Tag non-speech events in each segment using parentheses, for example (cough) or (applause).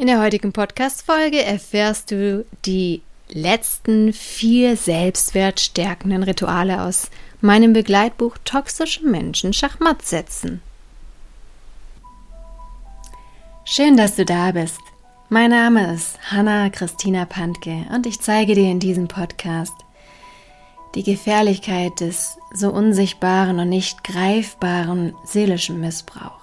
In der heutigen Podcast-Folge erfährst du die letzten vier selbstwertstärkenden Rituale aus meinem Begleitbuch Toxische Menschen Schachmatt setzen. Schön, dass du da bist. Mein Name ist Hanna Christina Pantke und ich zeige dir in diesem Podcast die Gefährlichkeit des so unsichtbaren und nicht greifbaren seelischen Missbrauchs.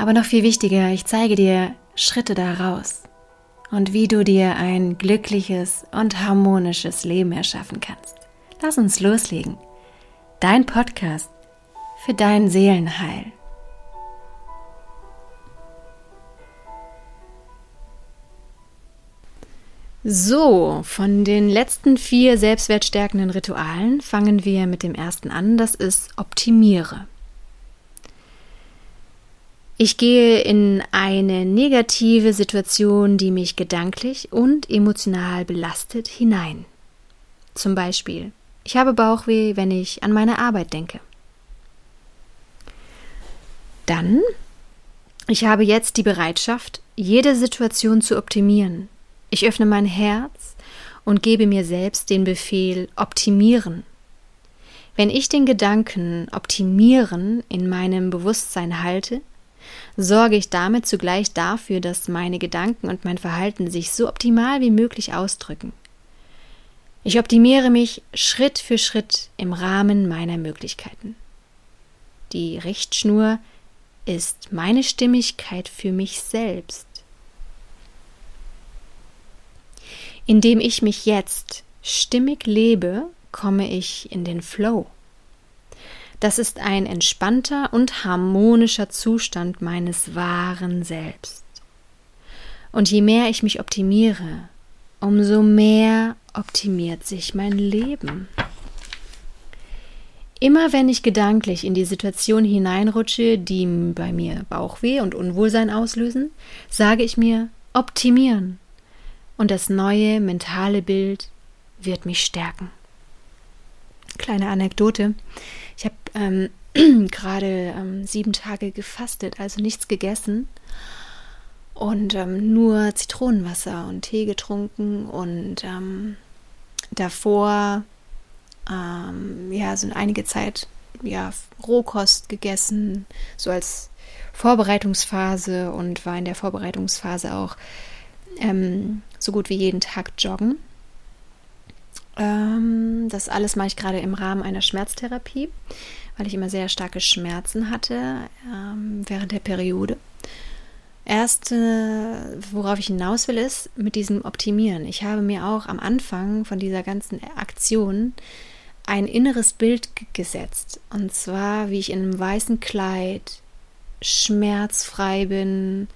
Aber noch viel wichtiger, ich zeige dir Schritte daraus und wie du dir ein glückliches und harmonisches Leben erschaffen kannst. Lass uns loslegen. Dein Podcast für dein Seelenheil. So, von den letzten vier selbstwertstärkenden Ritualen fangen wir mit dem ersten an, das ist Optimiere. Ich gehe in eine negative Situation, die mich gedanklich und emotional belastet, hinein. Zum Beispiel, ich habe Bauchweh, wenn ich an meine Arbeit denke. Dann, ich habe jetzt die Bereitschaft, jede Situation zu optimieren. Ich öffne mein Herz und gebe mir selbst den Befehl optimieren. Wenn ich den Gedanken optimieren in meinem Bewusstsein halte, sorge ich damit zugleich dafür, dass meine Gedanken und mein Verhalten sich so optimal wie möglich ausdrücken. Ich optimiere mich Schritt für Schritt im Rahmen meiner Möglichkeiten. Die Richtschnur ist meine Stimmigkeit für mich selbst. Indem ich mich jetzt stimmig lebe, komme ich in den Flow. Das ist ein entspannter und harmonischer Zustand meines wahren Selbst. Und je mehr ich mich optimiere, umso mehr optimiert sich mein Leben. Immer wenn ich gedanklich in die Situation hineinrutsche, die bei mir Bauchweh und Unwohlsein auslösen, sage ich mir optimieren. Und das neue mentale Bild wird mich stärken. Kleine Anekdote. Ich habe ähm, (clears throat) gerade ähm, sieben Tage gefastet, also nichts gegessen und ähm, nur Zitronenwasser und Tee getrunken und ähm, davor ähm, ja so einige Zeit ja Rohkost gegessen, so als Vorbereitungsphase und war in der Vorbereitungsphase auch ähm, so gut wie jeden Tag joggen. Ähm, das alles mache ich gerade im Rahmen einer Schmerztherapie, weil ich immer sehr starke Schmerzen hatte ähm, während der Periode. Erste, worauf ich hinaus will, ist mit diesem Optimieren. Ich habe mir auch am Anfang von dieser ganzen Aktion ein inneres Bild gesetzt. Und zwar, wie ich in einem weißen Kleid schmerzfrei bin,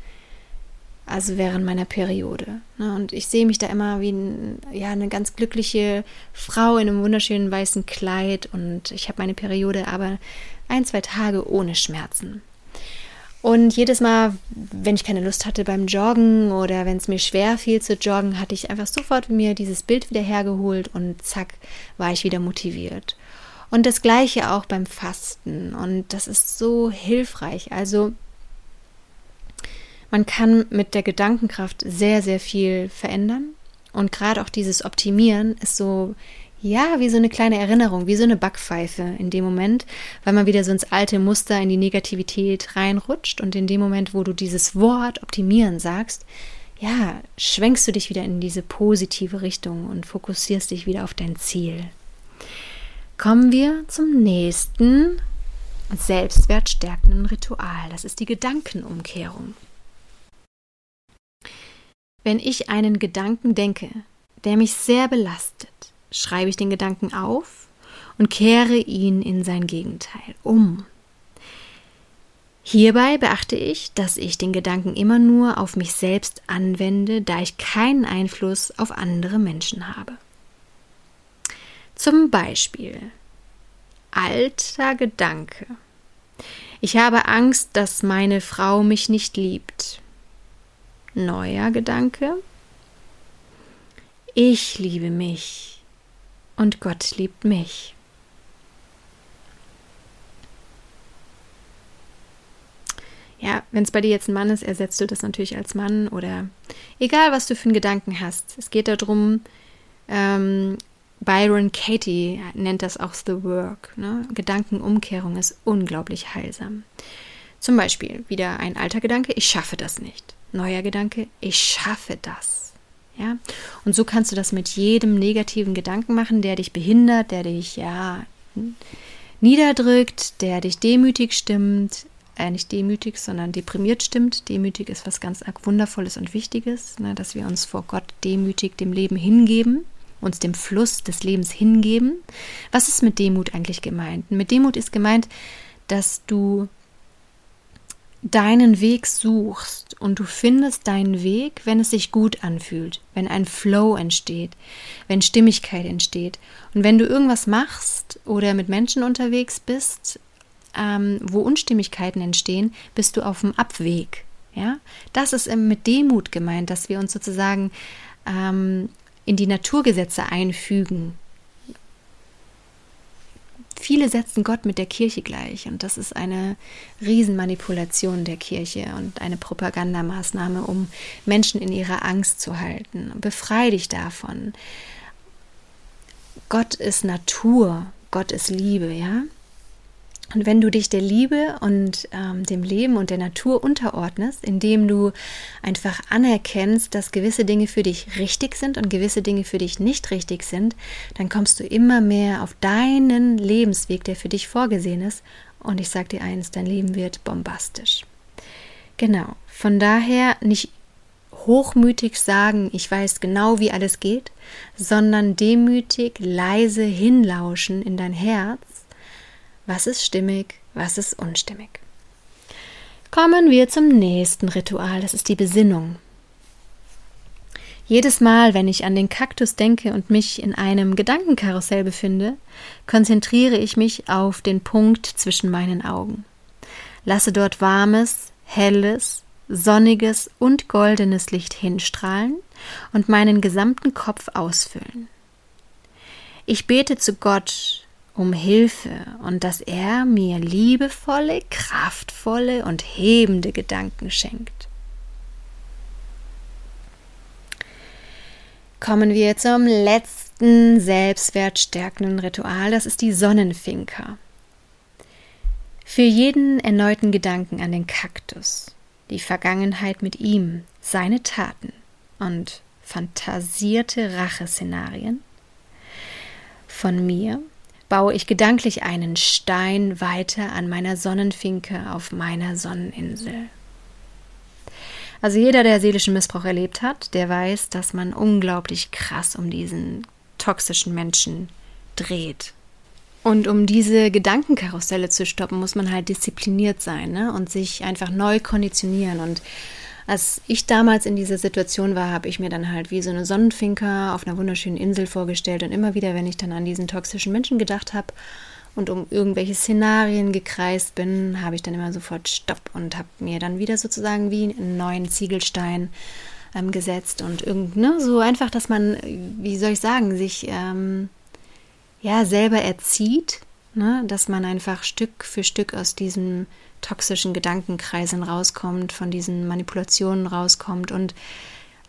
also während meiner Periode. Ne? Und ich sehe mich da immer wie ein, ja, eine ganz glückliche Frau in einem wunderschönen weißen Kleid und ich habe meine Periode aber ein, zwei Tage ohne Schmerzen. Und jedes Mal, wenn ich keine Lust hatte beim Joggen oder wenn es mir schwer fiel zu joggen, hatte ich einfach sofort mir dieses Bild wieder hergeholt und zack, war ich wieder motiviert. Und das gleiche auch beim Fasten. Und das ist so hilfreich. Also man kann mit der Gedankenkraft sehr, sehr viel verändern. Und gerade auch dieses Optimieren ist so, ja, wie so eine kleine Erinnerung, wie so eine Backpfeife in dem Moment, weil man wieder so ins alte Muster, in die Negativität reinrutscht. Und in dem Moment, wo du dieses Wort optimieren sagst, ja, schwenkst du dich wieder in diese positive Richtung und fokussierst dich wieder auf dein Ziel. Kommen wir zum nächsten selbstwertstärkenden Ritual. Das ist die Gedankenumkehrung. Wenn ich einen Gedanken denke, der mich sehr belastet, schreibe ich den Gedanken auf und kehre ihn in sein Gegenteil um. Hierbei beachte ich, dass ich den Gedanken immer nur auf mich selbst anwende, da ich keinen Einfluss auf andere Menschen habe. Zum Beispiel alter Gedanke. Ich habe Angst, dass meine Frau mich nicht liebt neuer Gedanke. Ich liebe mich und Gott liebt mich. Ja, wenn es bei dir jetzt ein Mann ist, ersetzt du das natürlich als Mann oder egal, was du für einen Gedanken hast. Es geht darum, ähm, Byron Katie nennt das auch The Work. Ne? Gedankenumkehrung ist unglaublich heilsam. Zum Beispiel wieder ein alter Gedanke, ich schaffe das nicht. Neuer Gedanke, ich schaffe das. Ja? Und so kannst du das mit jedem negativen Gedanken machen, der dich behindert, der dich ja niederdrückt, der dich demütig stimmt, äh, nicht demütig, sondern deprimiert stimmt. Demütig ist was ganz Wundervolles und Wichtiges, ne, dass wir uns vor Gott demütig dem Leben hingeben, uns dem Fluss des Lebens hingeben. Was ist mit Demut eigentlich gemeint? Mit Demut ist gemeint, dass du deinen Weg suchst und du findest deinen Weg, wenn es sich gut anfühlt, wenn ein Flow entsteht, wenn Stimmigkeit entsteht. Und wenn du irgendwas machst oder mit Menschen unterwegs bist, ähm, wo Unstimmigkeiten entstehen, bist du auf dem Abweg. Ja, das ist mit Demut gemeint, dass wir uns sozusagen ähm, in die Naturgesetze einfügen, Viele setzen Gott mit der Kirche gleich und das ist eine Riesenmanipulation der Kirche und eine Propagandamaßnahme, um Menschen in ihrer Angst zu halten. Befrei dich davon. Gott ist Natur, Gott ist Liebe, ja? Und wenn du dich der Liebe und ähm, dem Leben und der Natur unterordnest, indem du einfach anerkennst, dass gewisse Dinge für dich richtig sind und gewisse Dinge für dich nicht richtig sind, dann kommst du immer mehr auf deinen Lebensweg, der für dich vorgesehen ist. Und ich sage dir eins, dein Leben wird bombastisch. Genau. Von daher nicht hochmütig sagen, ich weiß genau, wie alles geht, sondern demütig, leise hinlauschen in dein Herz was ist stimmig, was ist unstimmig. Kommen wir zum nächsten Ritual, das ist die Besinnung. Jedes Mal, wenn ich an den Kaktus denke und mich in einem Gedankenkarussell befinde, konzentriere ich mich auf den Punkt zwischen meinen Augen. Lasse dort warmes, helles, sonniges und goldenes Licht hinstrahlen und meinen gesamten Kopf ausfüllen. Ich bete zu Gott um Hilfe und dass er mir liebevolle, kraftvolle und hebende Gedanken schenkt. Kommen wir zum letzten selbstwertstärkenden Ritual, das ist die Sonnenfinker. Für jeden erneuten Gedanken an den Kaktus, die Vergangenheit mit ihm, seine Taten und fantasierte Racheszenarien von mir baue ich gedanklich einen Stein weiter an meiner Sonnenfinke auf meiner Sonneninsel. Also jeder, der seelischen Missbrauch erlebt hat, der weiß, dass man unglaublich krass um diesen toxischen Menschen dreht. Und um diese Gedankenkarusselle zu stoppen, muss man halt diszipliniert sein ne? und sich einfach neu konditionieren. Und als ich damals in dieser Situation war, habe ich mir dann halt wie so eine Sonnenfinker auf einer wunderschönen Insel vorgestellt und immer wieder, wenn ich dann an diesen toxischen Menschen gedacht habe und um irgendwelche Szenarien gekreist bin, habe ich dann immer sofort Stopp und habe mir dann wieder sozusagen wie einen neuen Ziegelstein ähm, gesetzt und irgend, ne, so einfach, dass man, wie soll ich sagen, sich ähm, ja selber erzieht, ne, dass man einfach Stück für Stück aus diesem toxischen Gedankenkreisen rauskommt, von diesen Manipulationen rauskommt und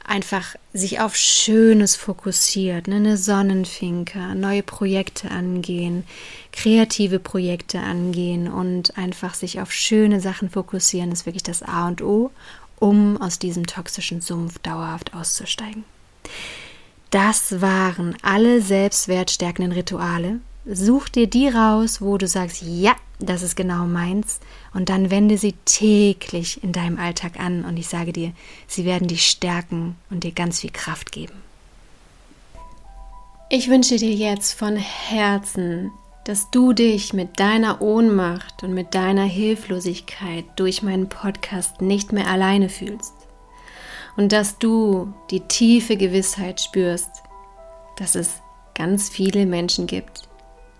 einfach sich auf Schönes fokussiert, ne? eine Sonnenfinke, neue Projekte angehen, kreative Projekte angehen und einfach sich auf schöne Sachen fokussieren, ist wirklich das A und O, um aus diesem toxischen Sumpf dauerhaft auszusteigen. Das waren alle selbstwertstärkenden Rituale. Such dir die raus, wo du sagst, ja, das ist genau meins. Und dann wende sie täglich in deinem Alltag an. Und ich sage dir, sie werden dich stärken und dir ganz viel Kraft geben. Ich wünsche dir jetzt von Herzen, dass du dich mit deiner Ohnmacht und mit deiner Hilflosigkeit durch meinen Podcast nicht mehr alleine fühlst. Und dass du die tiefe Gewissheit spürst, dass es ganz viele Menschen gibt,